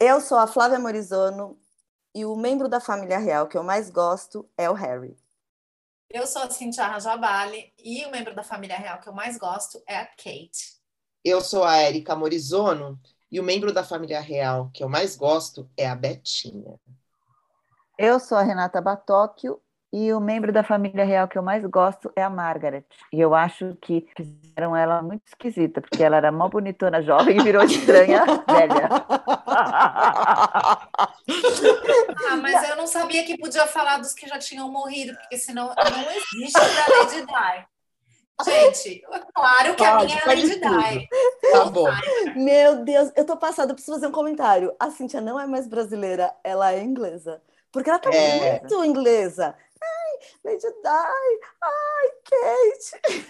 Eu sou a Flávia Morizono e o membro da família real que eu mais gosto é o Harry. Eu sou a Cintia Rajabali e o membro da família real que eu mais gosto é a Kate. Eu sou a Érica Morizono e o membro da família real que eu mais gosto é a Betinha. Eu sou a Renata Batóquio e o membro da família real que eu mais gosto é a Margaret. E eu acho que fizeram ela muito esquisita, porque ela era mó bonitona jovem e virou estranha velha. ah, mas eu não sabia que podia falar dos que já tinham morrido, porque senão não existe pra Lady Di. Gente, claro que pode, a minha é Lady Di. Tá bom. Meu Deus, eu tô passada, eu preciso fazer um comentário. A Cintia não é mais brasileira, ela é inglesa. Porque ela tá é. muito inglesa. Lady Di, ai, Kate.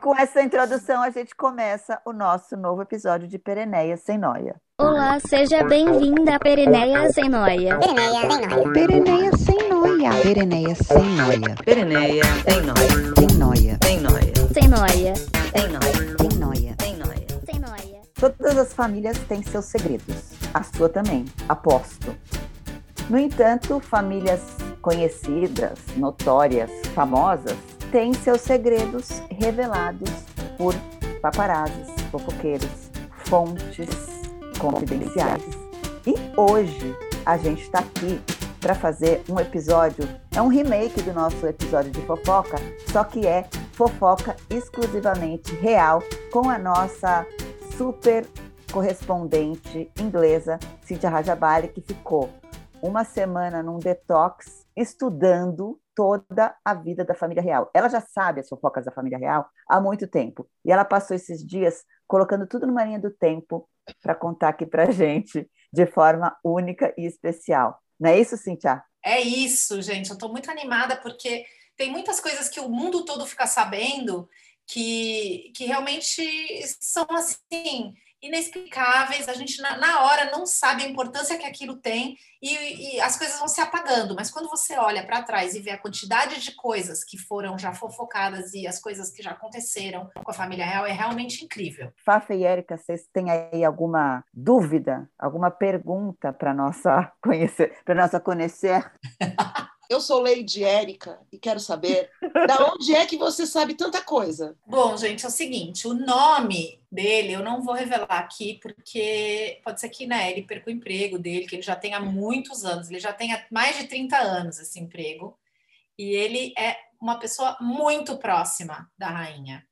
Com essa introdução, a gente começa o nosso novo episódio de Pereneia Sem Noia. Olá, seja bem-vinda a Pereneia Sem Noia. Pereneia Sem Noia. Pereneia Sem Noia. Pereneia Sem Noia. Sem Noia. Sem Noia. Sem Noia. Sem Noia. Sem Noia. Sem Noia. Sem Noia. Todas as famílias têm seus segredos. A sua também, aposto. No entanto, famílias conhecidas, notórias, famosas, têm seus segredos revelados por paparazzis, fofoqueiros, fontes confidenciais. E hoje a gente está aqui para fazer um episódio, é um remake do nosso episódio de fofoca, só que é fofoca exclusivamente real com a nossa super correspondente inglesa, Cíntia Rajabali, que ficou uma semana num detox estudando toda a vida da família real. Ela já sabe as fofocas da família real há muito tempo. E ela passou esses dias colocando tudo numa linha do tempo para contar aqui para gente de forma única e especial. Não é isso, Cintia? É isso, gente. Eu estou muito animada porque tem muitas coisas que o mundo todo fica sabendo que, que realmente são assim inexplicáveis, a gente na, na, hora não sabe a importância que aquilo tem e, e as coisas vão se apagando, mas quando você olha para trás e vê a quantidade de coisas que foram já fofocadas e as coisas que já aconteceram com a família real, é realmente incrível. Fafa e Érica, vocês têm aí alguma dúvida, alguma pergunta para nossa conhecer, para nossa conhecer? Eu sou Lady Érica e quero saber da onde é que você sabe tanta coisa. Bom, gente, é o seguinte: o nome dele eu não vou revelar aqui, porque pode ser que né, ele perca o emprego dele, que ele já tem há muitos anos, ele já tem há mais de 30 anos esse emprego, e ele é uma pessoa muito próxima da rainha.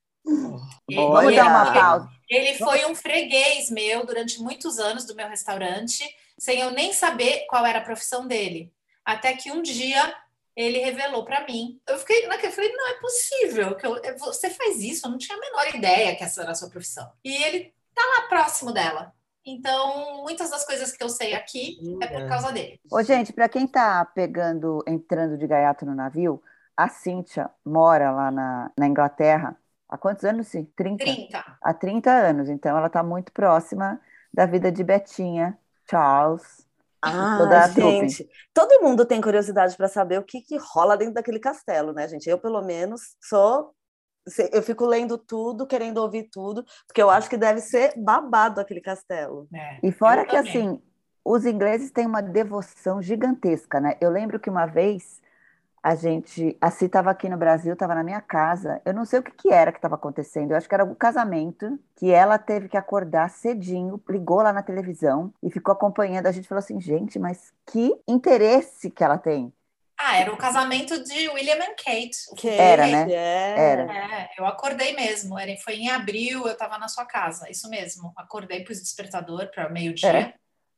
Ele, Vamos dar uma pausa. Ele foi um freguês meu durante muitos anos do meu restaurante, sem eu nem saber qual era a profissão dele. Até que um dia ele revelou para mim. Eu fiquei naquele, falei, não é possível que eu, você faz isso, eu não tinha a menor ideia que essa era a sua profissão. E ele tá lá próximo dela. Então, muitas das coisas que eu sei aqui é por causa dele. Ô, gente, para quem tá pegando, entrando de gaiato no navio, a Cíntia mora lá na, na Inglaterra há quantos anos, sim? 30? 30. Há 30 anos. Então, ela está muito próxima da vida de Betinha, Charles, ah, gente, todo mundo tem curiosidade para saber o que, que rola dentro daquele castelo, né, gente? Eu, pelo menos, sou. Eu fico lendo tudo, querendo ouvir tudo, porque eu acho que deve ser babado aquele castelo. É, e fora que, também. assim, os ingleses têm uma devoção gigantesca, né? Eu lembro que uma vez a gente, a Si estava aqui no Brasil, estava na minha casa. Eu não sei o que, que era que estava acontecendo. Eu acho que era um casamento que ela teve que acordar cedinho, ligou lá na televisão e ficou acompanhando. A gente falou assim, gente, mas que interesse que ela tem. Ah, era o casamento de William and Kate. Que era, né? É. Era. É, eu acordei mesmo. Era, foi em abril, eu estava na sua casa. Isso mesmo. Acordei, pus o despertador para meio-dia. É.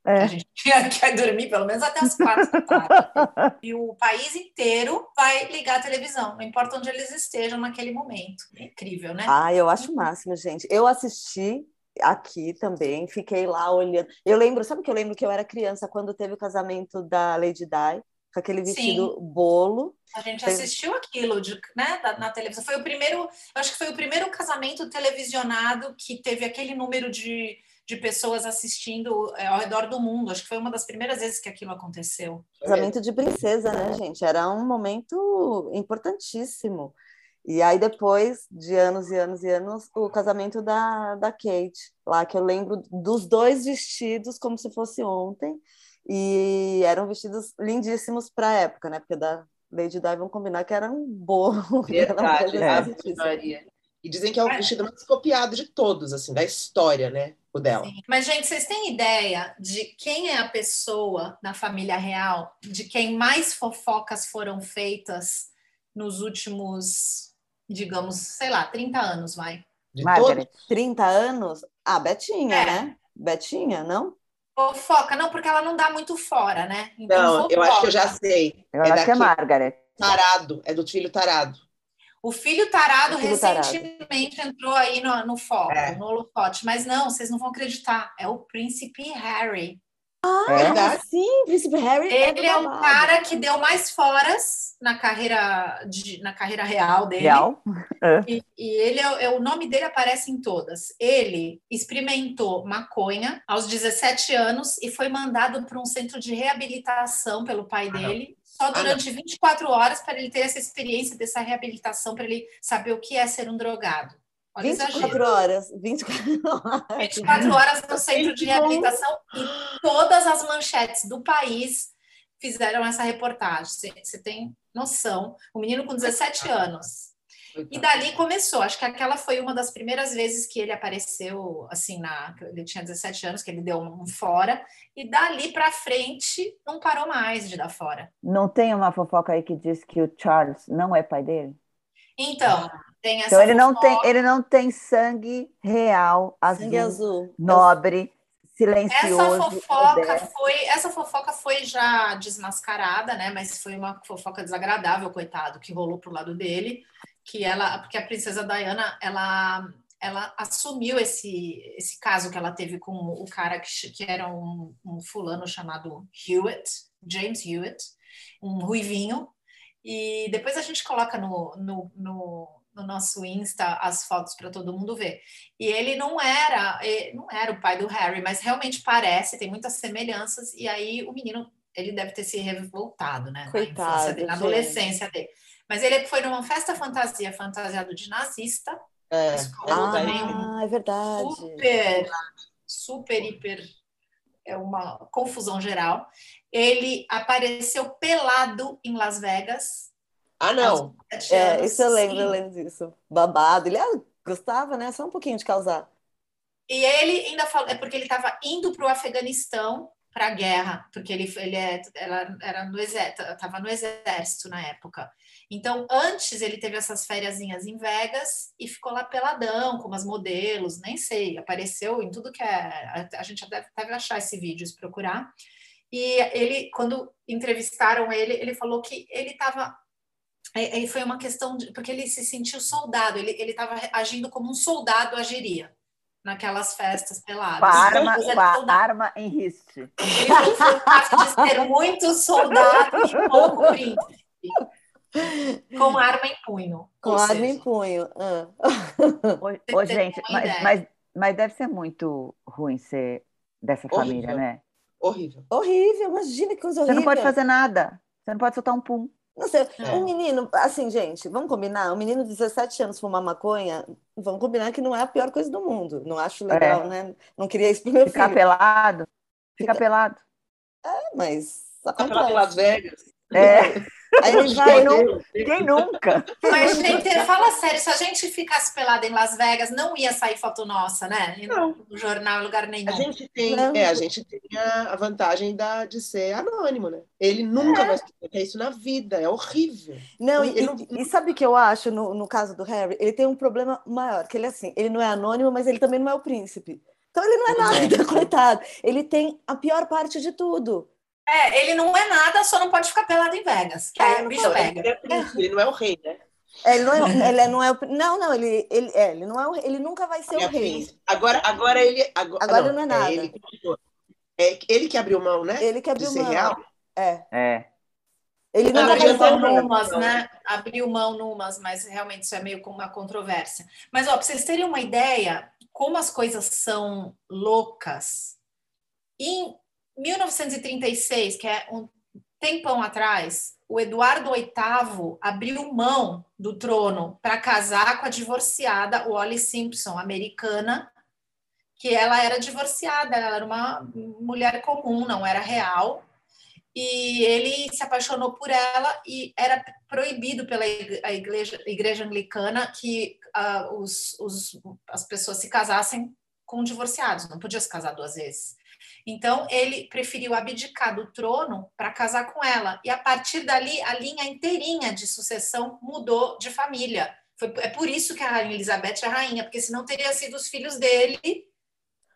É. A gente quer dormir pelo menos até as quatro da tarde. e o país inteiro vai ligar a televisão, não importa onde eles estejam naquele momento. É incrível, né? Ah, eu acho o máximo, gente. Eu assisti aqui também, fiquei lá olhando. Eu lembro, sabe que eu lembro que eu era criança quando teve o casamento da Lady Di? com aquele vestido Sim. bolo. A gente assistiu aquilo de, né, na, na, televisão. Foi o primeiro, eu acho que foi o primeiro casamento televisionado que teve aquele número de, de pessoas assistindo é, ao redor do mundo. Acho que foi uma das primeiras vezes que aquilo aconteceu. Casamento de princesa, né, gente? Era um momento importantíssimo. E aí, depois de anos e anos e anos, o casamento da, da Kate, lá que eu lembro dos dois vestidos como se fosse ontem. E eram vestidos lindíssimos para a época, né? Porque da Lady Di vão combinar que era um bolo. Verdade, é. E dizem que é o é. vestido mais copiado de todos, assim, da história, né? O dela. Sim. Mas, gente, vocês têm ideia de quem é a pessoa na família real, de quem mais fofocas foram feitas nos últimos digamos, sei lá, 30 anos, vai. De Margaret, 30 anos? Ah, Betinha, é. né? Betinha, não? Fofoca, não, porque ela não dá muito fora, né? Então, não, fofoca. eu acho que eu já sei. Eu é acho que é Margaret. Tarado, é do filho tarado. O filho tarado o filho recentemente tarado. entrou aí no, no foco, é. no holofote. Mas não, vocês não vão acreditar. É o príncipe Harry. Ah, é? verdade. Sim, Príncipe Harry. É Ele é, é um cara que deu mais foras na carreira, de, na carreira real dele. Real? É. E, e, ele é, é, o nome dele aparece em todas. Ele experimentou maconha aos 17 anos e foi mandado para um centro de reabilitação pelo pai ah, dele. Só durante ah, 24 horas para ele ter essa experiência dessa reabilitação, para ele saber o que é ser um drogado. Olha 24 horas. 24 horas. 24 horas no centro de reabilitação e todas as manchetes do país fizeram essa reportagem. Você tem noção. O menino com 17 anos. E dali começou. Acho que aquela foi uma das primeiras vezes que ele apareceu, assim, na. Ele tinha 17 anos, que ele deu um fora. E dali para frente, não parou mais de dar fora. Não tem uma fofoca aí que diz que o Charles não é pai dele? Então, tem essa então ele não tem, ele não tem sangue real, azul, sangue azul. nobre, silencioso. Essa fofoca foi, essa fofoca foi já desmascarada, né? Mas foi uma fofoca desagradável, coitado, que rolou pro lado dele, que ela, porque a princesa Diana, ela ela assumiu esse, esse caso que ela teve com o cara que, que era um, um fulano chamado Hewitt, James Hewitt, um ruivinho, e depois a gente coloca no, no, no, no nosso Insta as fotos para todo mundo ver. E ele não era, não era o pai do Harry, mas realmente parece, tem muitas semelhanças. E aí o menino, ele deve ter se revoltado, né? Coitado, na, infância dele, na adolescência dele. Mas ele foi numa festa fantasia, fantasiado de nazista. É, ah, é verdade. Super, super, hiper é uma confusão geral. Ele apareceu pelado em Las Vegas. Ah, não. É, isso eu lembro, eu lembro disso. Babado. Ele ah, gostava, né? Só um pouquinho de causar. E ele ainda falou, é porque ele estava indo para o Afeganistão para a guerra, porque ele, ele é, ela era no exército, estava no exército na época. Então, antes ele teve essas férias em Vegas e ficou lá peladão, com umas modelos, nem sei, apareceu em tudo que é. A gente deve, deve achar esse vídeo, se procurar. E ele, quando entrevistaram ele, ele falou que ele estava. Foi uma questão de. Porque ele se sentiu soldado, ele estava agindo como um soldado agiria naquelas festas peladas. Com a arma, com a arma em riste. Ele foi o caso de ser muito soldado e pouco príncipe. Com arma em punho. Com arma seja. em punho. Ah. Ô, ô gente, mas, mas, mas, deve ser muito ruim ser dessa horrível. família, né? Horrível. Horrível, imagina que coisa horrível. Você não pode fazer nada. Você não pode soltar um pum. Não sei, é. um menino, assim, gente, vamos combinar? Um menino de 17 anos fumar maconha, vamos combinar que não é a pior coisa do mundo. Não acho legal, é. né? Não queria isso pro meu Ficar filho. pelado. Ficar Fica... pelado. É, mas. Ficar pelado em Las Vegas. É. Ele vai, não, quem nunca? Mas, gente, fala sério, se a gente ficasse pelada em Las Vegas, não ia sair foto nossa, né? Não. No jornal, em lugar nenhum. A gente tem, é, a, gente tem a, vantagem da, de ser anônimo, né? Ele nunca é. vai ter isso na vida, é horrível. Não, e, não... e, sabe o que eu acho no, no caso do Harry? Ele tem um problema maior, que ele é assim, ele não é anônimo, mas ele também não é o príncipe. Então ele não é nada, coitado. Ele tem a pior parte de tudo. É, ele não é nada, só não pode ficar pelado em Vegas, que é, aí o bicho pega. Ele, é ele não é o rei, né? É, ele não é, ele não é o, não, não, ele, ele, é, ele não é o, ele nunca vai ser é o rei. Agora, agora ele, agora, agora não, não é nada. É ele, é ele que abriu mão, né? Ele que abriu mão. Real. É. É. Ele não abriu mão numas, né? Abriu mão numas, mas realmente isso é meio como uma controvérsia. Mas ó, para vocês terem uma ideia, como as coisas são loucas, em 1936, que é um tempão atrás, o Eduardo VIII abriu mão do trono para casar com a divorciada Wally Simpson, americana, que ela era divorciada, ela era uma mulher comum, não era real. E ele se apaixonou por ela e era proibido pela igreja, igreja anglicana que uh, os, os, as pessoas se casassem com divorciados, não podia se casar duas vezes. Então, ele preferiu abdicar do trono para casar com ela. E a partir dali, a linha inteirinha de sucessão mudou de família. Foi, é por isso que a Rainha Elizabeth é rainha, porque senão teria sido os filhos dele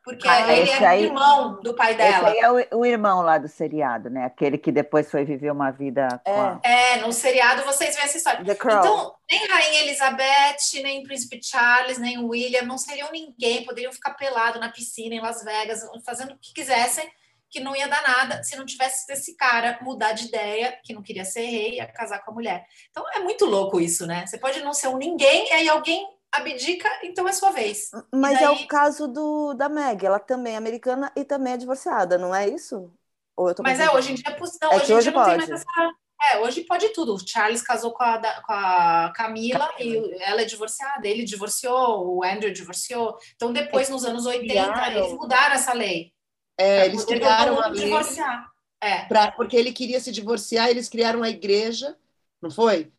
porque ah, ele é aí, irmão do pai dela. Esse aí é o, o, irmão lá do seriado, né? Aquele que depois foi viver uma vida. É, a... é no seriado vocês veem essa história. Então, nem Rainha Elizabeth, nem Príncipe Charles, nem William não seriam ninguém, poderiam ficar pelado na piscina em Las Vegas, fazendo o que quisessem, que não ia dar nada se não tivesse esse cara mudar de ideia, que não queria ser rei, ia casar com a mulher. Então é muito louco isso, né? Você pode não ser um ninguém, e aí alguém abdica, então é sua vez. Mas daí... é o caso do, da Meg, ela também é americana e também é divorciada, não é isso? Mas é, hoje em dia, não, é hoje, hoje não pode. tem mais essa... É, hoje pode tudo. O Charles casou com a, com a Camila, Camila e ela é divorciada, ele divorciou, o Andrew divorciou. Então, depois, nos anos 80, criaram... eles mudaram essa lei. É, eles criaram a lei. Divorciar. É. Pra, porque ele queria se divorciar, eles criaram a igreja, não foi?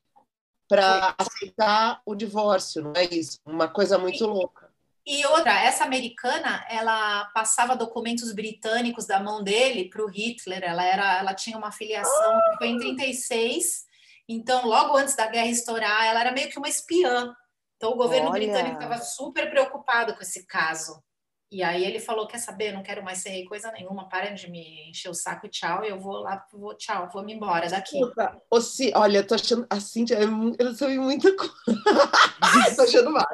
Para aceitar o divórcio, não é isso? Uma coisa muito louca. E outra, essa americana, ela passava documentos britânicos da mão dele para o Hitler. Ela era, ela tinha uma filiação que foi em 36. Então, logo antes da guerra estourar, ela era meio que uma espiã. Então, o governo Olha. britânico estava super preocupado com esse caso. E aí ele falou: quer saber, não quero mais ser rei coisa nenhuma, para de me encher o saco e tchau, eu vou lá, vou, tchau, vou me embora daqui. Ô, si, olha, eu tô achando a Cíntia, eu sou muita coisa. tô achando mal.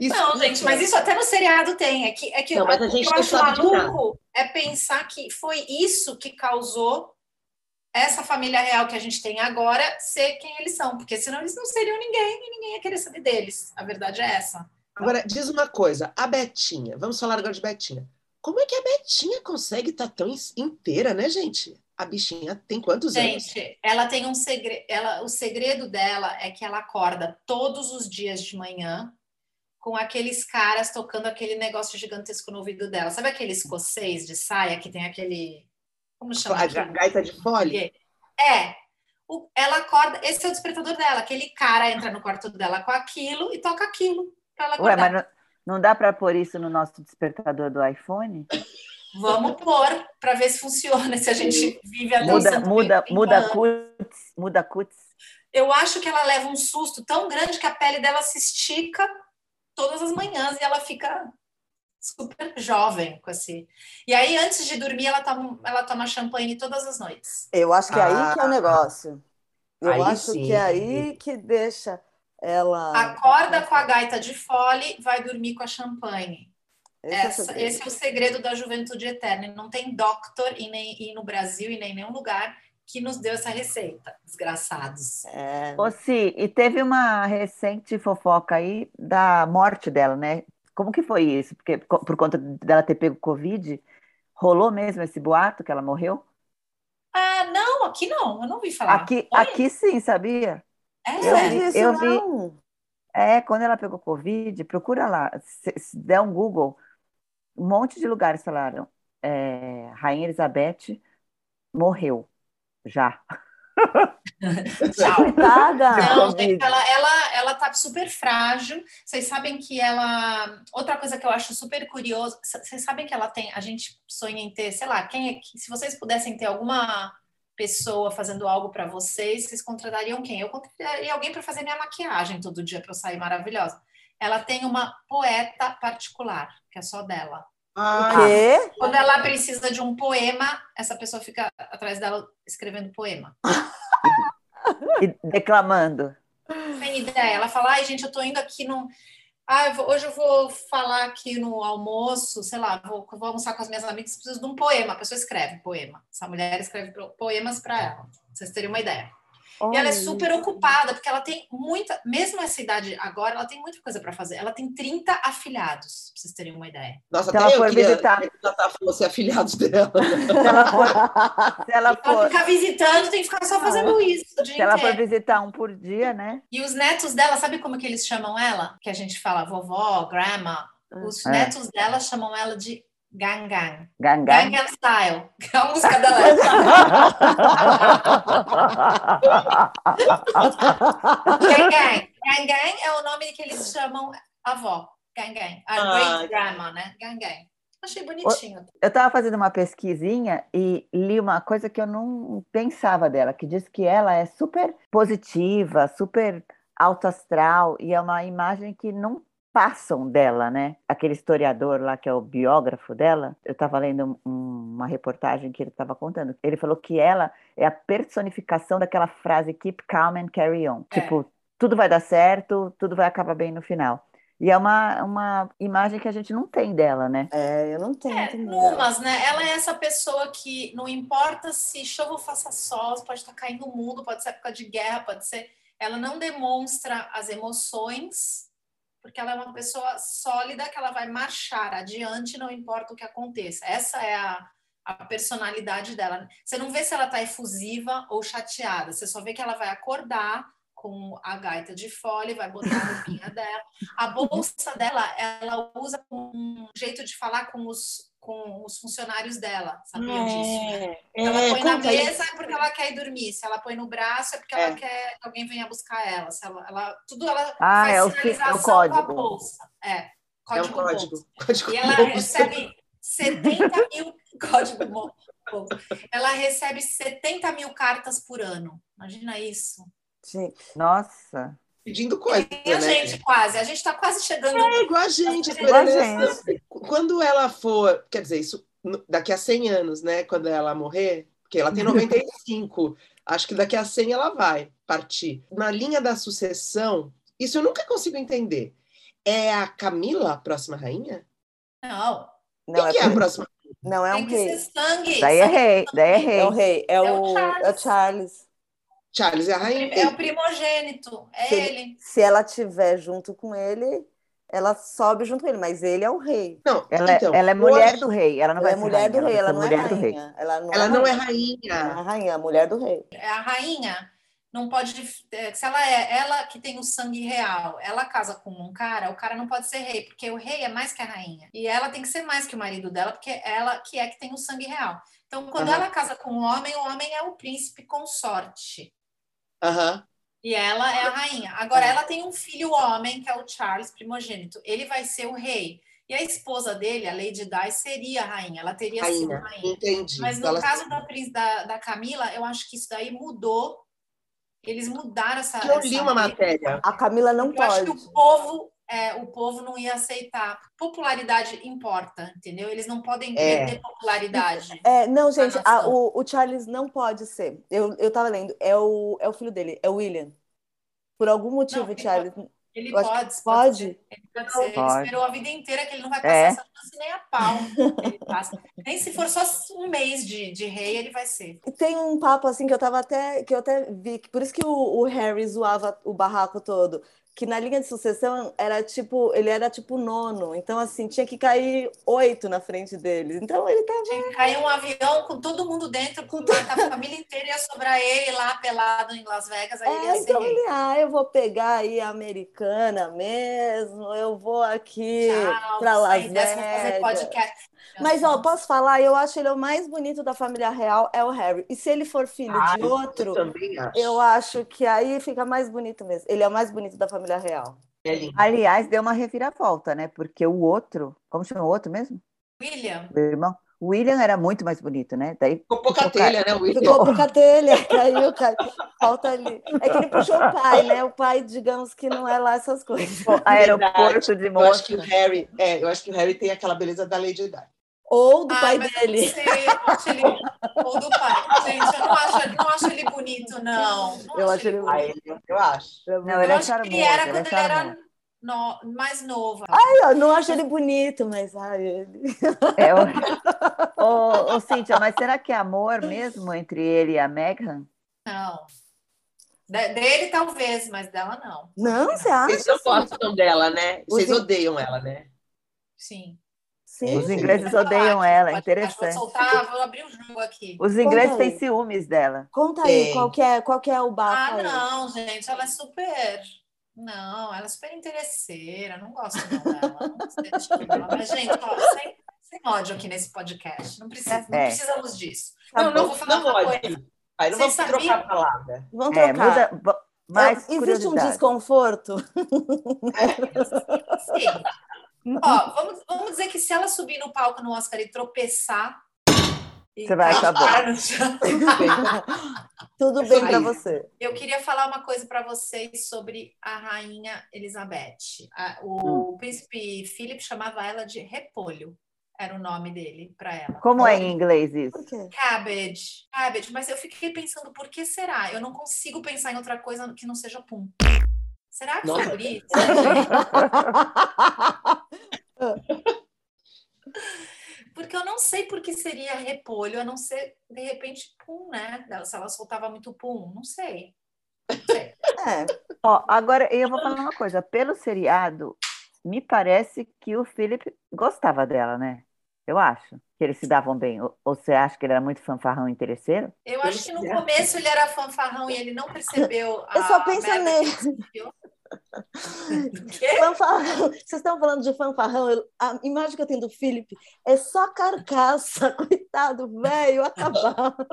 Isso, não, gente, mas isso até no seriado tem. É que, é que não, mas a gente o que eu acho maluco é pensar que foi isso que causou essa família real que a gente tem agora ser quem eles são, porque senão eles não seriam ninguém e ninguém ia querer saber deles. A verdade é essa. Agora, diz uma coisa, a Betinha, vamos falar agora de Betinha. Como é que a Betinha consegue estar tá tão inteira, né, gente? A bichinha tem quantos gente, anos? Gente, ela tem um segredo. Ela, o segredo dela é que ela acorda todos os dias de manhã com aqueles caras tocando aquele negócio gigantesco no ouvido dela. Sabe aquele escocês de saia que tem aquele. Como chama? A gaita de fole? É. O, ela acorda. Esse é o despertador dela. Aquele cara entra no quarto dela com aquilo e toca aquilo Ué, mas não, não dá para pôr isso no nosso despertador do iPhone? Vamos pôr para ver se funciona, se a gente vive a muda, muda, muda cuts, muda cuts. Eu acho que ela leva um susto tão grande que a pele dela se estica todas as manhãs e ela fica super jovem com esse. E aí, antes de dormir, ela toma, ela toma champanhe todas as noites. Eu acho que é ah, aí que é o negócio. Eu acho sim. que é aí que deixa ela acorda com a gaita de fole, vai dormir com a champanhe. Esse, Essa, é, esse é o segredo da juventude eterna. Não tem doctor e nem e no Brasil e nem em nenhum lugar que nos deu essa receita, desgraçados. É. Ô, si, e teve uma recente fofoca aí da morte dela, né? Como que foi isso? Porque por conta dela ter pego Covid, rolou mesmo esse boato que ela morreu? Ah, não, aqui não, eu não vi falar. Aqui, aqui sim, sabia? É, eu, eu vi. É, quando ela pegou Covid, procura lá, se, se der um Google, um monte de lugares falaram. É, Rainha Elizabeth morreu já. Tchau. Não, gente, ela, ela, ela tá super frágil. Vocês sabem que ela. Outra coisa que eu acho super curioso, vocês sabem que ela tem. A gente sonha em ter, sei lá, quem é, se vocês pudessem ter alguma pessoa fazendo algo para vocês, vocês contratariam quem? Eu contrataria alguém para fazer minha maquiagem todo dia para eu sair maravilhosa. Ela tem uma poeta particular, que é só dela. Ah, o quê? Quando ela precisa de um poema, essa pessoa fica atrás dela escrevendo poema. e declamando. Sem ideia. Ela fala, ai, gente, eu tô indo aqui no ah, eu vou, hoje eu vou falar aqui no almoço, sei lá, vou, vou almoçar com as minhas amigas, preciso de um poema. A pessoa escreve poema. Essa mulher escreve poemas para ela, pra vocês terem uma ideia. Olha. E ela é super ocupada, porque ela tem muita, mesmo essa idade agora, ela tem muita coisa para fazer. Ela tem 30 afilhados, pra vocês terem uma ideia. Nossa, até ela eu queria visitar. que ela fosse afilhados dela. se ela for, se ela for... Ela ficar visitando, tem que ficar só fazendo ah. isso. se inteiro. ela for visitar um por dia, né? E os netos dela, sabe como que eles chamam ela? Que a gente fala vovó, grandma. Os é. netos dela chamam ela de Gangan. Gangan. Gangan Style. Que é a música dela. Gangan. Gangan é o nome que eles chamam avó. Gangan. A ah, great grandma, né? Gangan. Achei bonitinho. Eu estava fazendo uma pesquisinha e li uma coisa que eu não pensava dela, que diz que ela é super positiva, super alto astral, e é uma imagem que não passam dela, né? Aquele historiador lá que é o biógrafo dela, eu estava lendo um, uma reportagem que ele estava contando. Ele falou que ela é a personificação daquela frase "keep calm and carry on", é. tipo tudo vai dar certo, tudo vai acabar bem no final. E é uma, uma imagem que a gente não tem dela, né? É, eu não tenho. É, numas, né? Ela é essa pessoa que não importa se chova ou faça sol, pode estar caindo o mundo, pode ser época de guerra, pode ser. Ela não demonstra as emoções porque ela é uma pessoa sólida que ela vai marchar adiante, não importa o que aconteça. Essa é a, a personalidade dela. Você não vê se ela está efusiva ou chateada, você só vê que ela vai acordar com a gaita de fole, vai botar a roupinha dela. A bolsa dela, ela usa um jeito de falar com os com os funcionários dela, sabiam é, disso? Né? Ela é, põe na mesa é porque ela quer ir dormir, se ela põe no braço é porque ela é. quer que alguém venha buscar ela, se ela, ela tudo ela ah, faz é o, sinalização é o código. com a bolsa. É, código, é código. código. E ela recebe 70 mil código bolsa. Ela recebe 70 mil cartas por ano. Imagina isso. Sim. Nossa pedindo coisa. E a né? gente quase, a gente está quase chegando. É igual a gente. Igual a gente. Quando ela for, quer dizer, isso daqui a 100 anos, né? Quando ela morrer, porque ela tem 95, acho que daqui a 100 ela vai partir. Na linha da sucessão, isso eu nunca consigo entender. É a Camila a próxima rainha? Não. Não Quem é, que é a próxima? Não é um rei. Sangue. Daí é rei, daí é rei. É o rei, é, é o, Charles. É o Charles. Charles é a rainha. É o primogênito, é se ele. Se ela tiver junto com ele, ela sobe junto com ele, mas ele é o rei. Não, ela, é, então, ela é mulher hoje... do rei. Ela não ela é mulher rainha, do rei, ela, não é rainha. Ela não, ela é, não rainha. é rainha. Ela é a rainha, a mulher do rei. É a rainha não pode se ela é ela que tem o sangue real, ela casa com um cara, o cara não pode ser rei, porque o rei é mais que a rainha. E ela tem que ser mais que o marido dela, porque ela que é que tem o sangue real. Então, quando uhum. ela casa com um homem, o homem é o príncipe consorte. Uhum. E ela é a rainha. Agora, ela tem um filho homem, que é o Charles, primogênito. Ele vai ser o rei. E a esposa dele, a Lady Di, seria a rainha. Ela teria rainha. sido rainha. Entendi. Mas no ela... caso da, da, da Camila, eu acho que isso daí mudou. Eles mudaram essa. Eu li uma matéria. A Camila não eu pode. acho que o povo é, o povo não ia aceitar. Popularidade importa, entendeu? Eles não podem é. perder popularidade. É, não, gente, a, o, o, Charles não pode ser. Eu, eu tava lendo, é o, é o filho dele, é o William. Por algum motivo, não, Charles. Ele pode, pode. Pode? Ele pode ser. Ele esperou a vida inteira que ele não vai passar é. essa chance nem a pau. nem se for só um mês de, de rei, ele vai ser. Tem um papo assim que eu tava até. que eu até vi, por isso que o, o Harry zoava o barraco todo que na linha de sucessão era tipo, ele era tipo nono, então assim, tinha que cair oito na frente deles. Então ele tava. Tinha que cair um avião com todo mundo dentro, com a família inteira ia sobrar ele lá pelado em Las Vegas, aí é, ele ia então ele, ah, eu vou pegar aí a americana mesmo, eu vou aqui para Las Vegas. Fazer podcast. Mas, ó, posso falar? Eu acho ele o mais bonito da família real é o Harry. E se ele for filho ah, de outro, eu, acho. eu acho que aí fica mais bonito mesmo. Ele é o mais bonito da família real. É Aliás, deu uma reviravolta, né? Porque o outro, como chama o outro mesmo? William. O irmão. O William era muito mais bonito, né? Daí ficou pouca telha, né, William? Ficou pouca telha, caiu, caiu. Falta ali. É que ele puxou o pai, né? O pai, digamos que não é lá essas coisas. O aeroporto de moça. Eu acho que o Harry, é, eu acho que o Harry tem aquela beleza da Lady Di. Ou do ah, pai dele. Sei, ele... Ou do pai. Gente, eu não acho, não acho ele bonito, não. não eu acho ele bonito. eu acho. Não, ele eu é charmoso. Ele era quando ele, ele era no, mais novo. Ai, eu não acho ele bonito, mas ai, ele. É, o... ô, ô, Cíntia, mas será que é amor mesmo entre ele e a Meghan? Não. De- dele talvez, mas dela não. Não, você Vocês acha? não gostam dela, né? Os Vocês in- odeiam ela, né? Sim. Sim. Os ingleses odeiam ela, interessante. Vou soltar, vou abrir o jogo aqui. Os ingleses têm ciúmes dela. Conta aí, qual que é, qual que é o bafo Ah, aí? não, gente, ela é super. Não, ela é super interesseira, não gosto não dela. Não sei de tudo dela. Mas, gente, ó, sem, sem ódio aqui nesse podcast. Não, precisa, não É. precisamos disso. Tá não, bom. não, vou falar não coisa. Aí não Vocês vamos trocar a palavra. Vamos É, trocar. muda mais É, existe um desconforto? Sim. Ó, vamos, vamos dizer que se ela subir no palco no Oscar e tropeçar. Você vai chão, Tudo bem para você. Eu queria falar uma coisa para vocês sobre a rainha Elizabeth. A- Hum. o príncipe Philip chamava ela de repolho. Era o nome dele para ela. Como é em inglês isso? Cabbage, cabbage, mas eu fiquei pensando, por que será? Eu não consigo pensar em outra coisa que não seja pum. Será que foi por isso? Porque eu não sei por que seria repolho, a não ser, de repente, pum, né? Se ela soltava muito pum, não sei. Não sei. É, Ó, agora eu vou falar uma coisa. Pelo seriado, me parece que o Philip gostava dela, né? Eu acho que eles se davam bem. Ou, ou você acha que ele era muito fanfarrão e interesseiro? Eu acho que no começo ele era fanfarrão e ele não percebeu a Eu só penso nele. Fanfarrão. Vocês estão falando de fanfarrão? eu- a imagem que eu tenho do Felipe é só carcaça, coitado, velho, acabado.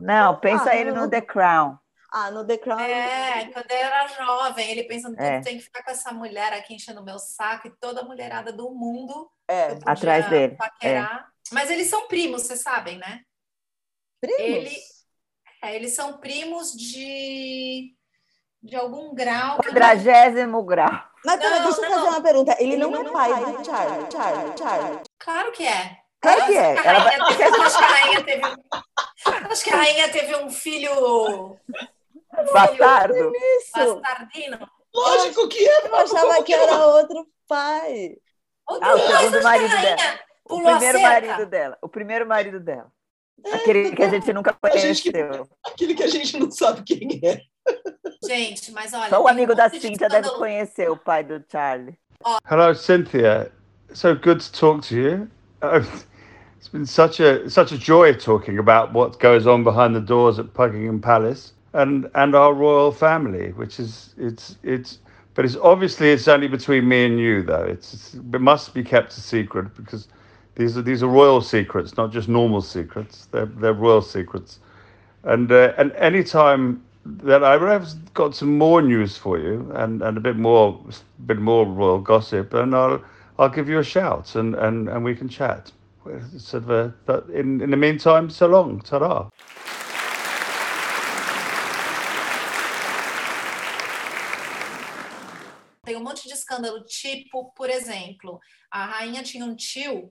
Não, pensa Ah, ele no The Crown. Ah, no The Crown. É, quando ele era jovem, ele pensando que É. tenho que ficar com essa mulher aqui enchendo o meu saco e toda a mulherada do mundo É, Atrás dele, paquerar. Mas eles são primos, vocês sabem, né? primos. Ele- É, eles são primos de, de algum grau. Quadragésimo grau. Mas peraí, Não, deixa eu não. fazer uma pergunta. Ele, Ele não, não é pai do Charlie, Charlie, Charlie. Claro que é. Claro que é. Acho que a Ela vai- rainha teve- acho que a rainha teve, acho que a rainha teve um filho Bastardo. Bastardino. Lógico que é. eu achava que era outro pai. Ah, o segundo marido dela. O primeiro marido dela. O primeiro marido dela. Aquele que a gente nunca A gente que- conheceu. Aquele que a gente não sabe quem é. Gente, mas olha. Só o tem amigo um da monte de deve conhecer o pai do Charlie. Hello, Cynthia. So good to talk to you. Uh, It's been such a such a joy talking about what goes on behind the doors at Buckingham Palace and and our royal family, which is it's it's. But it's obviously it's only between me and you, though. It's, it's it must be kept a secret because these are these are royal secrets, not just normal secrets. They're they're royal secrets. And uh, and any time that I have got some more news for you and, and a bit more bit more royal gossip, and I'll I'll give you a shout and, and, and we can chat. Sort of a, but in in the meantime, so long, ta-da. Tem um monte de escândalo, tipo, por exemplo, a rainha tinha um tio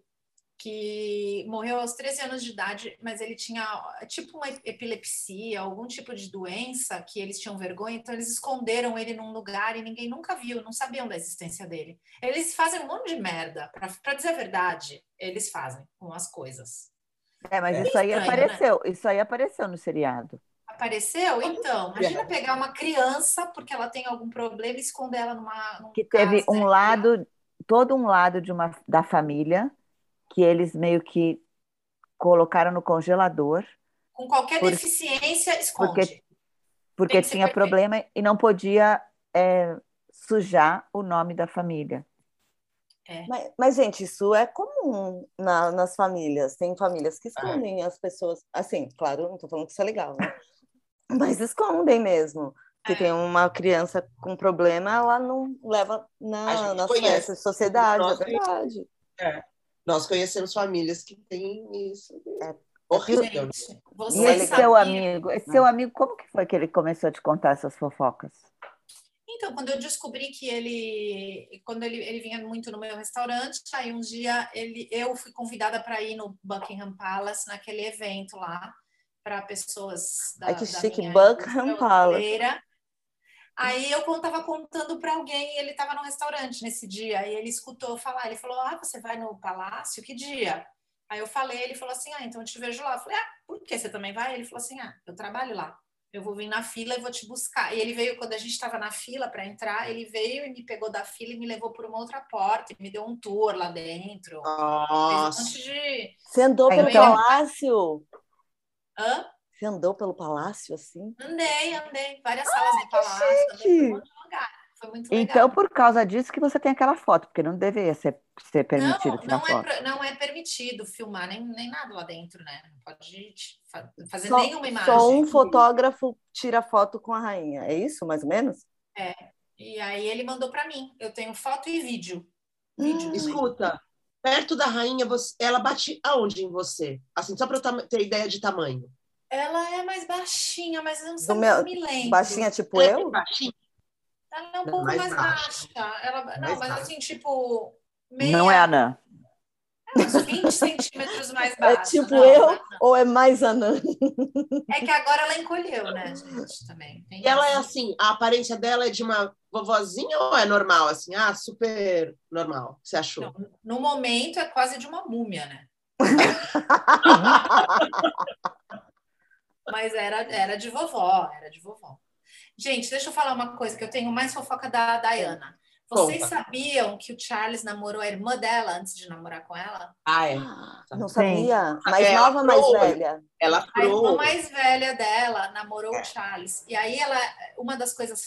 que morreu aos 13 anos de idade, mas ele tinha tipo uma epilepsia, algum tipo de doença que eles tinham vergonha, então eles esconderam ele num lugar e ninguém nunca viu, não sabiam da existência dele. Eles fazem um monte de merda, para dizer a verdade, eles fazem com as coisas. É, mas É. isso aí Estranho, né? apareceu. Isso aí apareceu no seriado. Apareceu? Então, imagina pegar uma criança porque ela tem algum problema e esconder ela numa. num Que teve um né? lado, todo um lado de uma da família que eles meio que colocaram no congelador Com qualquer Por- deficiência, esconde. porque porque tinha perfeito. problema e não podia é, sujar o nome da família. Mas, mas, gente, isso é comum na- nas famílias. Tem famílias que escondem as pessoas. Assim, claro, não estou falando que isso é legal, né? Mas escondem mesmo. Se É. tem uma criança com problema, ela não leva na, nas festas sociedade, é verdade. Nós conhecemos famílias que têm isso. É. Horrível. Gente, E você esse seu amigo, esse seu amigo, como que foi que ele começou a te contar essas fofocas? Então, quando eu descobri que ele, quando ele, ele vinha muito no meu restaurante, aí um dia ele, eu fui convidada para ir no Buckingham Palace naquele evento lá para pessoas da, Ai, que da chique, minha Buckingham Palace. Aí eu estava contando para alguém, e ele estava no restaurante nesse dia, e ele escutou eu falar, ele falou: "Ah, você vai no palácio? Que dia?" Aí eu falei, ele falou assim: "Ah, então eu te vejo lá". Eu falei: "Ah, por que você também vai?" Ele falou assim: "Ah, eu trabalho lá". eu vou vir na fila e vou te buscar. E ele veio, quando a gente estava na fila para entrar, ele veio e me pegou da fila e me levou por uma outra porta, e me deu um tour lá dentro. Nossa. Fez um monte de. Você andou pelo palácio? Hã? Você andou pelo palácio assim? Andei, andei. Várias salas do palácio, andei por um lugar. Foi muito legal. Então, por causa disso que você tem aquela foto, porque não deveria ser, ser permitido não, tirar não é, foto. pro- não é permitido filmar nem, nem nada lá dentro, né? Não pode fa- fazer Só, nenhuma imagem. só um fotógrafo tira foto com a rainha. É isso, mais ou menos? E aí ele mandou para mim. Eu tenho foto e vídeo. Vídeo. também. Escuta, perto da rainha, você- ela bate aonde em você? Assim, só para eu ter ideia de tamanho. Ela é mais baixinha, mas eu não sei, meu- não me lembro. Baixinha tipo Ela é eu? baixinha? Ela é um Não, pouco mais mais, baixa. baixa. Ela, não, Mais mas baixa. assim, tipo. Meia, Não é anã. uns 20 centímetros mais É baixa. tipo Não, eu não, não. ou é mais anã? É que agora ela encolheu, né, gente? Também. Tem E ela é isso. assim, a aparência dela é de uma vovozinha ou é normal, assim? Ah, super normal. Você achou? Não, no momento é quase de uma múmia, né? Mas era, era de vovó, era de vovó. Gente, deixa eu falar uma coisa que eu tenho mais fofoca da Diana. Vocês Conta. sabiam que o Charles namorou a irmã dela antes de namorar com ela? Ah, é. Não Sim. sabia. Mais É, nova, mais velha. Ela A irmã mais velha dela namorou É. o Charles. E aí ela, uma das coisas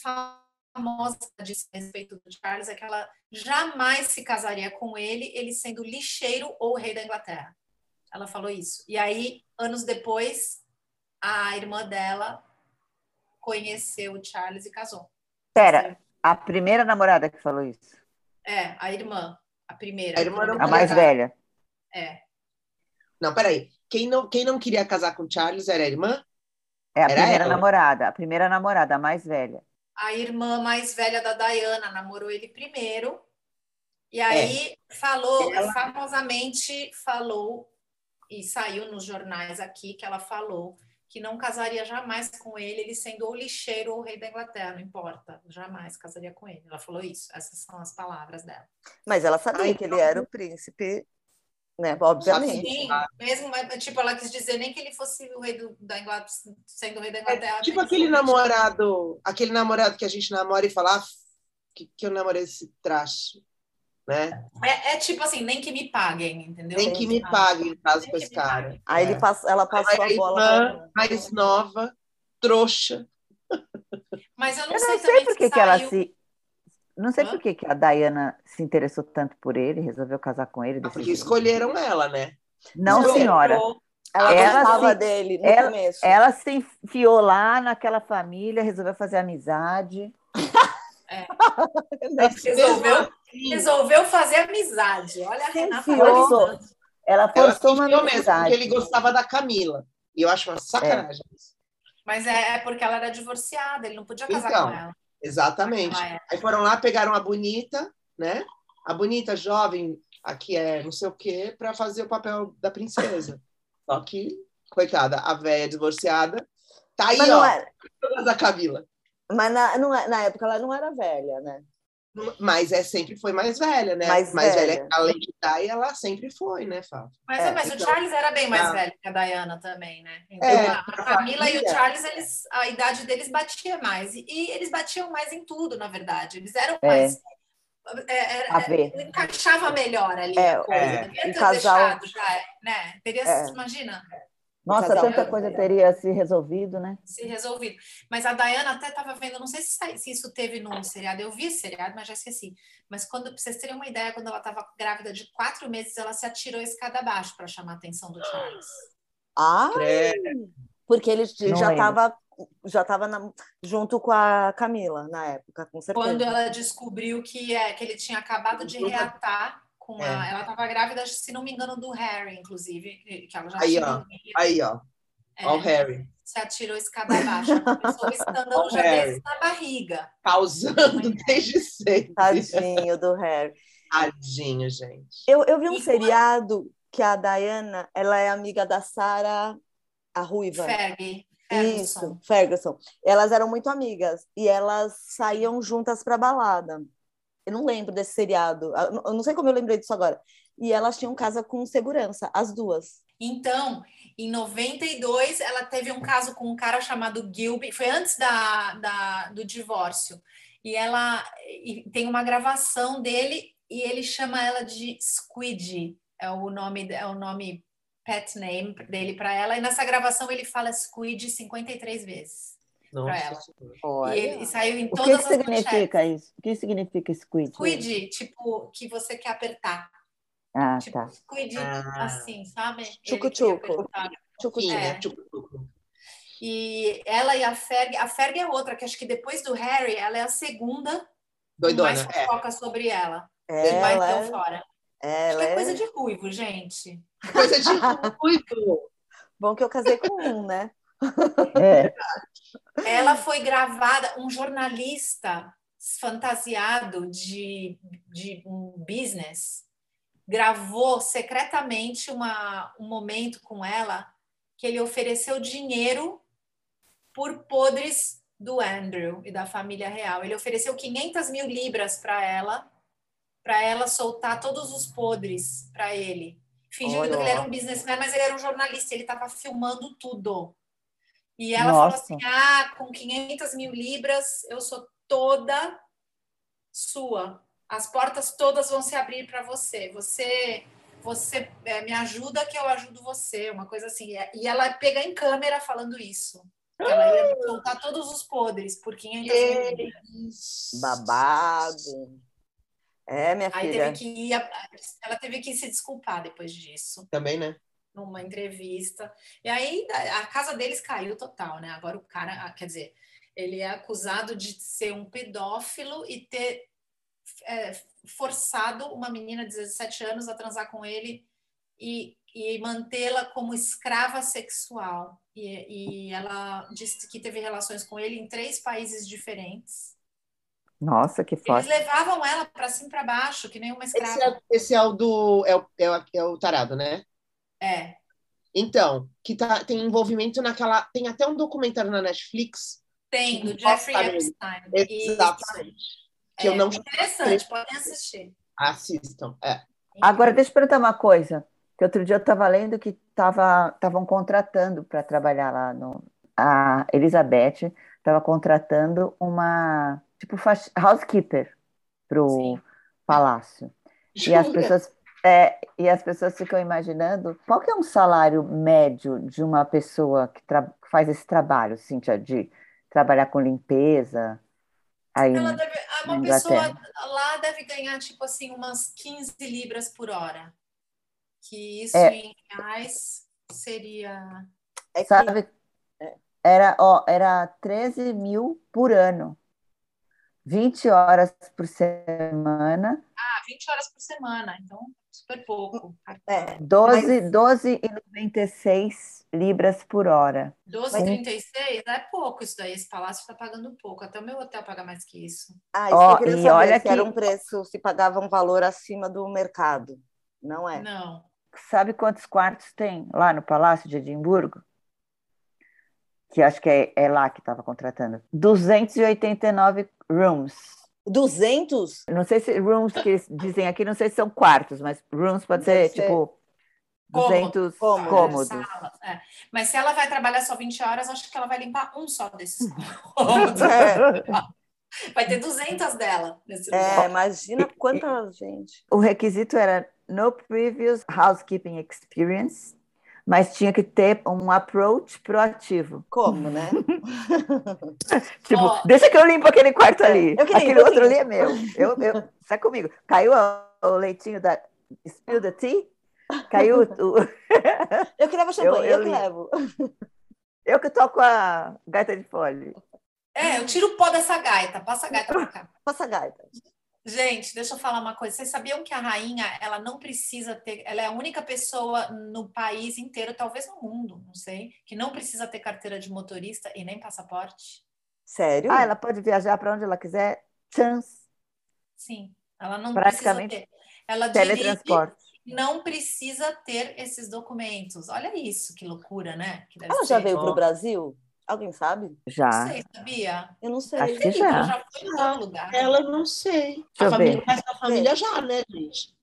famosas disse a respeito do Charles é que ela jamais se casaria com ele, ele sendo lixeiro ou rei da Inglaterra. Ela falou isso. E aí, anos depois, a irmã dela conheceu o Charles e casou. Pera, a primeira namorada que falou isso. É, a irmã, a primeira. A irmã não A mais velha. É. Não, peraí. Quem não, quem não queria casar com Charles era a irmã? É a Era primeira ela? namorada. A primeira namorada, a mais velha. a irmã mais velha da Diana namorou ele primeiro. E aí falou, Ela- famosamente falou, e saiu nos jornais aqui, que ela falou que não casaria jamais com ele, ele sendo ou lixeiro ou rei da Inglaterra, não importa, jamais casaria com ele. Ela falou isso, essas são as palavras dela. Mas ela sabia Ai, que ele era o príncipe, né? Obviamente. Sim, mesmo, mas, tipo, ela quis dizer nem que ele fosse o rei do- da Inglaterra, sendo o rei da Inglaterra. É, tipo aquele ele- namorado, aquele namorado que a gente namora e fala ah, que, que eu namorei esse traste, né? É, é tipo assim, nem que me paguem, entendeu? Nem que me pague em caso com esse cara. Aí ele pass... ela passou Aí a bola. irmã mais nova, trouxa. Mas eu não, Eu sei, não sei por se que, que ela se. Não sei Hã? por que, que a Diana se interessou tanto por ele, resolveu casar com ele. desse Porque jeito. escolheram ela, né? Não, Não, senhora. Ela, Ela gostava se- dele no ela- começo. Ela se enfiou lá naquela família, resolveu fazer amizade. Resolveu, Sim, resolveu fazer amizade. Olha a Renata. Forçou. Ela Ela forçou uma mesmo, porque amizade. ele gostava da Camila. E eu acho uma sacanagem. isso. Mas é, é porque ela era divorciada, ele não podia casar Então, com ela. Exatamente. Naquela época. Aí foram lá, pegaram a bonita, né? A bonita jovem, aqui é não sei o quê, para fazer o papel da princesa. Só que, coitada, a velha divorciada, tá aí, Mas, não ó, era- todas da Camila. Mas na, não é- na época ela não era velha, né? Mas é sempre foi mais velha, né? Mais velha. velha. que a Lady Di, ela sempre foi, né, Fábio? Mas, É, mas então- o Charles era bem mais Ah. velho que a Diana também, né? Então, É, a a Camila e o. Charles, eles, a idade deles batia mais. E, e eles batiam mais em tudo, na verdade. Eles eram É. mais. é, era- A ver. encaixava melhor ali É, a coisa. é. Devia O ter casal- deixado já, né? Teria, É. imagina, Nossa, tanta coisa teria se resolvido, né? se resolvido. Mas a Diana até estava vendo, não sei se, se isso teve num seriado, eu vi esse seriado, mas já esqueci. Mas quando pra vocês terem uma ideia, quando ela estava grávida de quatro meses, ela se atirou a escada abaixo para chamar a atenção do Charles. Ah, porque ele Não já estava já tava na- junto com a Camila na época, com certeza. Quando ela descobriu que, é, que ele tinha acabado de reatar com a. É. Ela estava grávida, se não me engano, do Harry, inclusive, que ela já Aí, ó. Aí, ó, É, ó o Harry, se atirou a escada abaixo. Começou o escândalo já desde na barriga. causando desde sempre. Tadinho do Harry. Tadinho, gente. Eu, eu vi um E- seriado que a Diana, ela é amiga da Sarah, a ruiva. Fergie. Isso, Ferguson. Ferguson. Elas eram muito amigas e elas saíam juntas para balada. Eu não lembro desse seriado. Eu não- eu não sei como eu lembrei disso agora. E elas tinham casa com segurança, as duas. Então, em 92, ela teve um caso com um cara chamado Gilby, foi antes da, da, do divórcio. E ela e tem uma gravação dele e ele chama ela de Squid, é o nome é o nome pet name dele para ela. E nessa gravação ele fala Squid 53 vezes para ela. Olha. E, e saiu em O que, todas que as significa manchetes. isso? O que significa squid? Squid, tipo, que você quer apertar. Ah, Tipo, tá. squid, Ah. assim, sabe? Tchucu-tchucu. Tchucu-tchucu. É. Tipo, E ela e a Ferg, a Ferg é outra, que acho que depois do Harry, ela é a segunda doidona. mais É. fofoca sobre ela. Que vai Ela, é- fora. Acho ela que é é... coisa de ruivo, gente. Coisa de ruivo. Bom que eu casei com um, né? É. Ela foi gravada, um jornalista fantasiado de, de um business gravou secretamente uma, um momento com ela que ele ofereceu dinheiro por podres do Andrew e da família real. Ele ofereceu 500 mil libras para ela, para ela soltar todos os podres para ele. Fingindo Olha. que ele era um businessman, mas ele era um jornalista, ele estava filmando tudo. E ela Nossa. falou assim: ah, com 500 mil libras eu sou toda sua. As portas todas vão se abrir para você. Você você é, me ajuda que eu ajudo você, uma coisa assim. E ela pega em câmera falando isso. Ela ia soltar todos os podres por 500 mil libras. Babado. É, minha Aí filha. teve que ir, ela teve que se desculpar depois disso, Também, né? Numa entrevista. E aí a casa deles caiu total, né? Agora o cara, ah, quer dizer, ele é acusado de ser um pedófilo e ter é, forçado uma menina de 17 anos a transar com ele e, e mantê-la como escrava sexual. E, e ela disse que teve relações com ele em três países diferentes. Nossa, que Eles forte. levavam ela para cima e para baixo, que nem uma escrava. Esse é, esse é o do. É o, é, o, é o tarado, né? É. Então, que tá, tem envolvimento naquela. Tem até um documentário na Netflix. Tem, do Que Jeffrey Epstein. Exatamente. Que eu É não Interessante, podem assistir. assistam. É. Agora, deixa eu perguntar uma coisa. Que outro dia eu estava lendo que estavam contratando para trabalhar lá no. A Elizabeth estava contratando uma tipo housekeeper para o Sim. palácio. E as Jura? pessoas, é, e as pessoas ficam imaginando qual que é um salário médio de uma pessoa que, faz esse trabalho, Cíntia, de trabalhar com limpeza. Aí, Ela deve, ah, uma pessoa lá deve ganhar, tipo assim, umas 15 libras por hora. Que isso É. em reais seria. É que- sabe, era, ó, era 13 mil por ano. 20 horas por semana, Ah, 20 horas por semana, então super pouco. É, 12, 12,96 libras por hora. 12,36 é pouco isso daí. Esse palácio está pagando pouco. Até o meu hotel paga mais que isso. Ah, isso Ó, que eu queria e saber, olha se era que- um preço, se pagava um valor acima do mercado. Não é? Não. Sabe quantos quartos tem lá no Palácio de Edimburgo? Que acho que é, é lá que estava contratando. 289 rooms. 200? Não sei se rooms que eles dizem aqui, não sei se são quartos, mas rooms pode ser, ser tipo Cômodo. 200 Cômodo. cômodos. Sala, é. Mas se ela vai trabalhar só 20 horas, acho que ela vai limpar um só desses cômodos. É, Vai ter 200 dela nesse é, lugar. imagina quanta gente. O requisito era no previous housekeeping experience, mas tinha que ter um approach proativo. Como, né? Tipo, Ó. deixa que eu limpo aquele quarto ali. eu que limpo, Aquele eu outro que ali é meu. Eu, eu, sai comigo. Caiu o, o leitinho da spill the tea? Caiu o, Eu que levo champanhe, eu, eu que li. levo. eu que toco a gaita de fole. É, eu tiro o pó dessa gaita, passa a gaita pra cá. Passa a gaita. Gente, deixa eu falar uma coisa. Vocês sabiam que a rainha, ela não precisa ter, ela é a única pessoa no país inteiro, talvez no mundo, não sei, que não precisa ter carteira de motorista e nem passaporte? Sério? Ah, ela pode viajar para onde ela quiser. Chance. Sim, ela não Praticamente precisa ter. Ela Teletransporte. não precisa ter esses documentos. Olha isso, que loucura, né? Que Ela já ser. veio para o Brasil? Alguém sabe? Não Já. sei, sabia? Eu não sei. Acho que Ela já. já foi em todo lugar. Ela não sei. eu A família, ver. mas a família já, né, gente?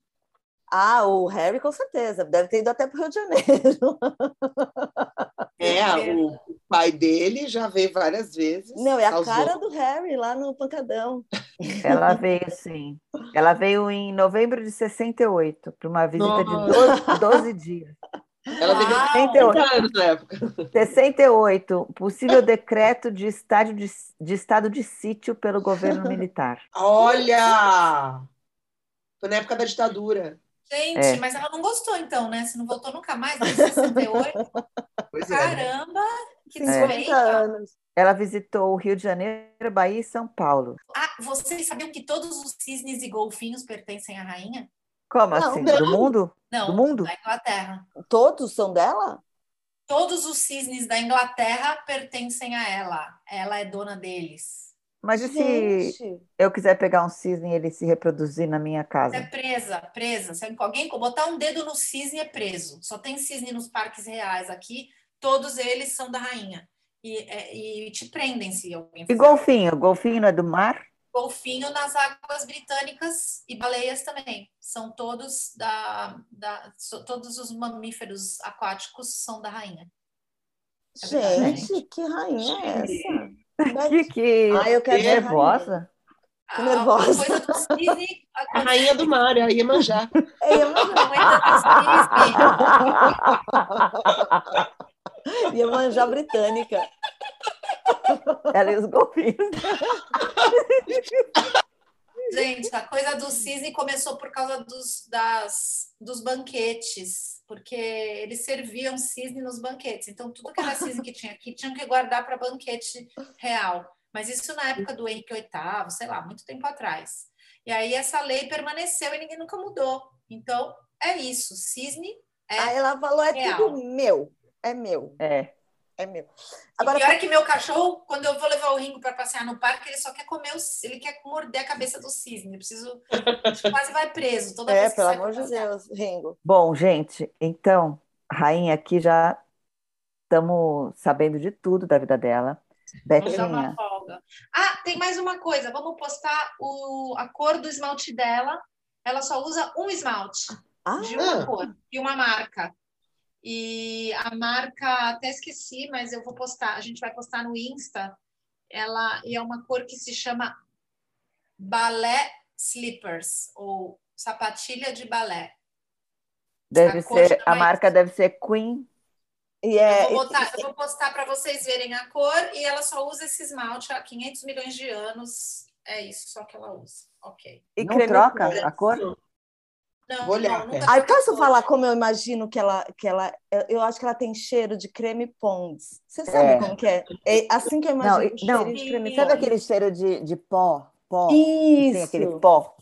Ah, o Harry com certeza. Deve ter ido até para o Rio de Janeiro. É, o pai dele já veio várias vezes. Não, é a cara do Harry lá no pancadão. Ela veio, sim. Ela veio em novembro de 68, para uma visita de Nossa. 12, 12 dias. Ela ter 30 anos na época. 68, possível decreto de estado de, de estado de sítio pelo governo militar. Olha! Foi na época da ditadura. Gente, É. mas ela não gostou então, né? Você não voltou nunca mais desde 68? Pois é. Caramba! Que 50 desfeita! anos. Ela visitou o Rio de Janeiro, Bahia e São Paulo. Ah, vocês sabiam que todos os cisnes e golfinhos pertencem à rainha? Como Não, assim? não. Do mundo? Não, Do mundo? da Inglaterra. Todos são dela? Todos os cisnes da Inglaterra pertencem a ela. Ela é dona deles. Mas e se Gente, eu quiser pegar um cisne e ele se reproduzir na minha É casa? presa, presa. Se alguém botar um dedo no cisne, é preso. Só tem cisne nos parques reais aqui. Todos eles são da rainha. E, é- e te prendem se alguém E golfinho? Golfinho não é do mar? Golfinho nas águas britânicas e baleias também. São todos da, da so- todos os mamíferos aquáticos são da rainha. É verdade, gente, que rainha é essa? Que, que Ah, eu quero nervosa. Tô A- nervosa. A cisne. A rainha do mar, a Iemanjá. É A do cisne. Iemanjá britânica. Ela e os golfinhos. Gente, a coisa do cisne começou por causa dos, das, dos banquetes, porque eles serviam cisne nos banquetes. Então, tudo que era cisne que tinha aqui tinham que guardar para banquete real. Mas isso na época do Henrique VIII, sei lá, muito tempo atrás. E aí essa lei permaneceu e ninguém nunca mudou. Então, é isso. Cisne é. Aí ela falou: é Real. tudo meu. É meu. É. É meu. Agora, Agora, pior é que meu cachorro, quando eu vou levar o Ringo para passear no parque, ele só quer comer o ele quer morder a cabeça do cisne. Eu preciso, a gente quase vai preso toda é, vez que pelo amor de. Deus, Ringo. Bom, gente, então, rainha aqui já estamos sabendo de tudo da vida dela. Vamos dar uma Betinha, folga. Ah, tem mais uma coisa. Vamos postar o, a cor do esmalte dela. Ela só usa um esmalte Ah, de uma Ah. cor e uma marca. E a marca, até esqueci, mas eu vou postar. A gente vai postar no Insta. Ela e é uma cor que se chama balé slippers ou sapatilha de balé. deve a ser, a marca deve ser Queen. e é. Eu vou, botar, eu vou postar para vocês verem a cor e ela só usa esse esmalte há 500 milhões de anos. É isso só que ela usa. Ok. e Não creme troca a cor? Não, Vou olhar, não, pera. Aí posso falar como eu imagino que ela, que ela. eu- acho que ela tem cheiro de creme Pond's. Você sabe É. como que é? É assim que eu Não, imagino não, cheirinho de creme Sabe aquele cheiro de, de pó? Pó? Tem aquele Isso. pó.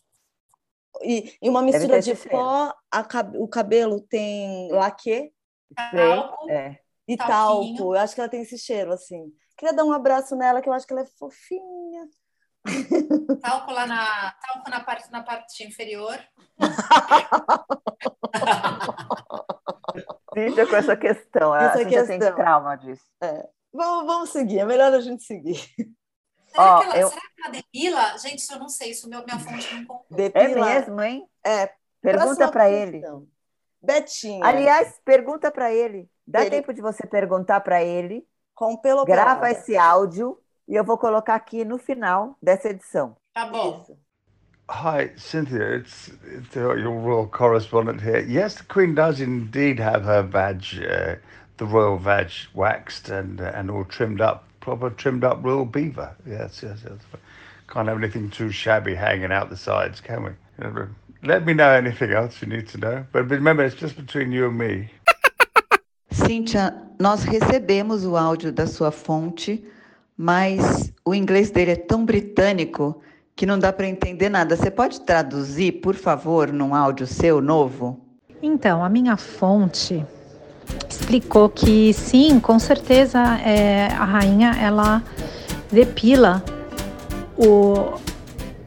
E, e uma mistura de pó, a o cabelo tem laque Talco. é. e Talquinho. talco. Eu acho que ela tem esse cheiro, assim. Queria dar um abraço nela, que eu acho que ela é fofinha. Talco lá na, talco na parte, na parte inferior. Fica com essa questão. A Essa Cíntia tem questão. trauma disso. Vamos, vamos seguir, é melhor a gente seguir. Será, Ó, que ela, eu- será que ela depila? Gente, isso eu não sei, isso meu, minha fonte não contou. É Depila. mesmo, hein? É, Pergunta para ele. Betinha, Aliás, pergunta para ele. Dá Ele- tempo de você perguntar para ele. com pelo Grava esse áudio e eu vou colocar aqui no final dessa edição. Tá bom. Isso. Hi, Cynthia. It's, it's uh, your royal correspondent here. Yes, the Queen does indeed have her badge, uh, the royal badge, waxed and uh, and all trimmed up, proper trimmed up royal beaver. Yes, yes, yes. Can't have anything too shabby hanging out the sides, can we? Let me know anything else you need to know. But remember, it's just between you and me. Cynthia, nós recebemos o áudio da sua fonte, mas o inglês dele é tão britânico que não dá para entender nada. Você pode traduzir, por favor, num áudio seu novo? Então, a minha fonte explicou que sim, com certeza é, a rainha ela depila o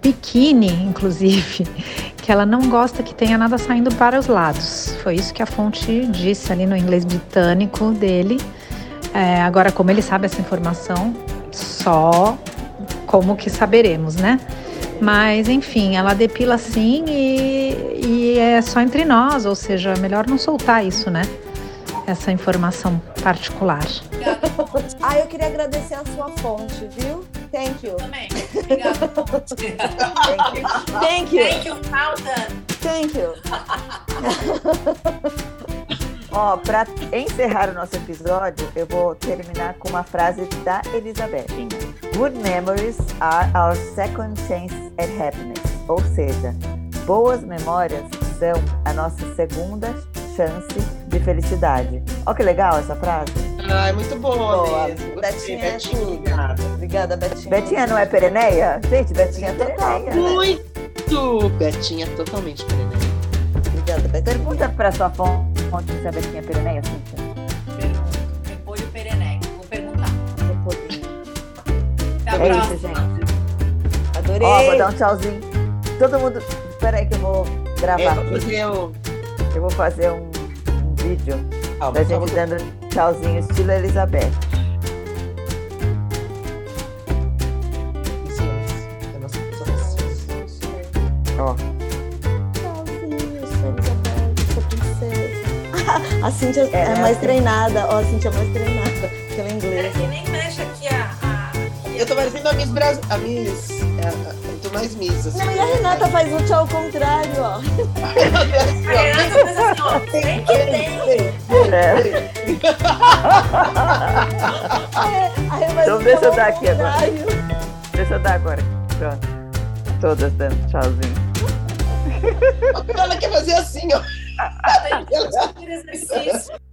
biquíni, inclusive, que ela não gosta que tenha nada saindo para os lados. Foi isso que a fonte disse ali no inglês britânico dele. É, agora, como ele sabe essa informação, só como que saberemos, né? Mas, enfim, ela depila sim e, e é só entre nós, ou seja, melhor não soltar isso, né? Essa informação particular. ah, eu queria agradecer a sua fonte, viu? Thank you. Também. Obrigada. Thank you. Thank you. Thank you, Alda. Thank you. Ó, para encerrar o nosso episódio, eu vou terminar com uma frase da Elizabeth. Good memories are our second chance at happiness. Ou seja, boas memórias são a nossa segunda chance de felicidade. Olha que legal essa frase. Ah, é muito boa, Boa. mesmo. Betinha é Betinha, obrigada. Obrigada, Betinha. Betinha não é pereneia? Gente, Betinha é pereneia. né? Muito! Betinha totalmente pereneia. Obrigada, Betinha. Pergunta para sua fonte é pereneia, Cíntia. Repolho pereneco. Vou perguntar. Até a É isso, gente. Adorei. Ó, vou dar um tchauzinho. Todo mundo. Espera aí que eu vou gravar É, vou fazer o. Eu vou fazer um, um vídeo Ah, da gente dando tchauzinho estilo Elizabeth. A Cintia é, É, mais assim. treinada. Ó, a Cintia é mais treinada pela É inglesa. que nem mexe aqui a. a... Eu tô parecendo a Miss Brasil. A Miss. é, a- Eu tô mais Miss. Assim. Não, e a Renata faz o tchau ao contrário, ó. A Renata fez assim, ó. Tem que tem. É. A Renata faz Então deixa eu dar aqui agora. contrário. Deixa eu dar agora. Pronto. Todas dando tchauzinho. Ela quer fazer assim, ó. Fazer exercício.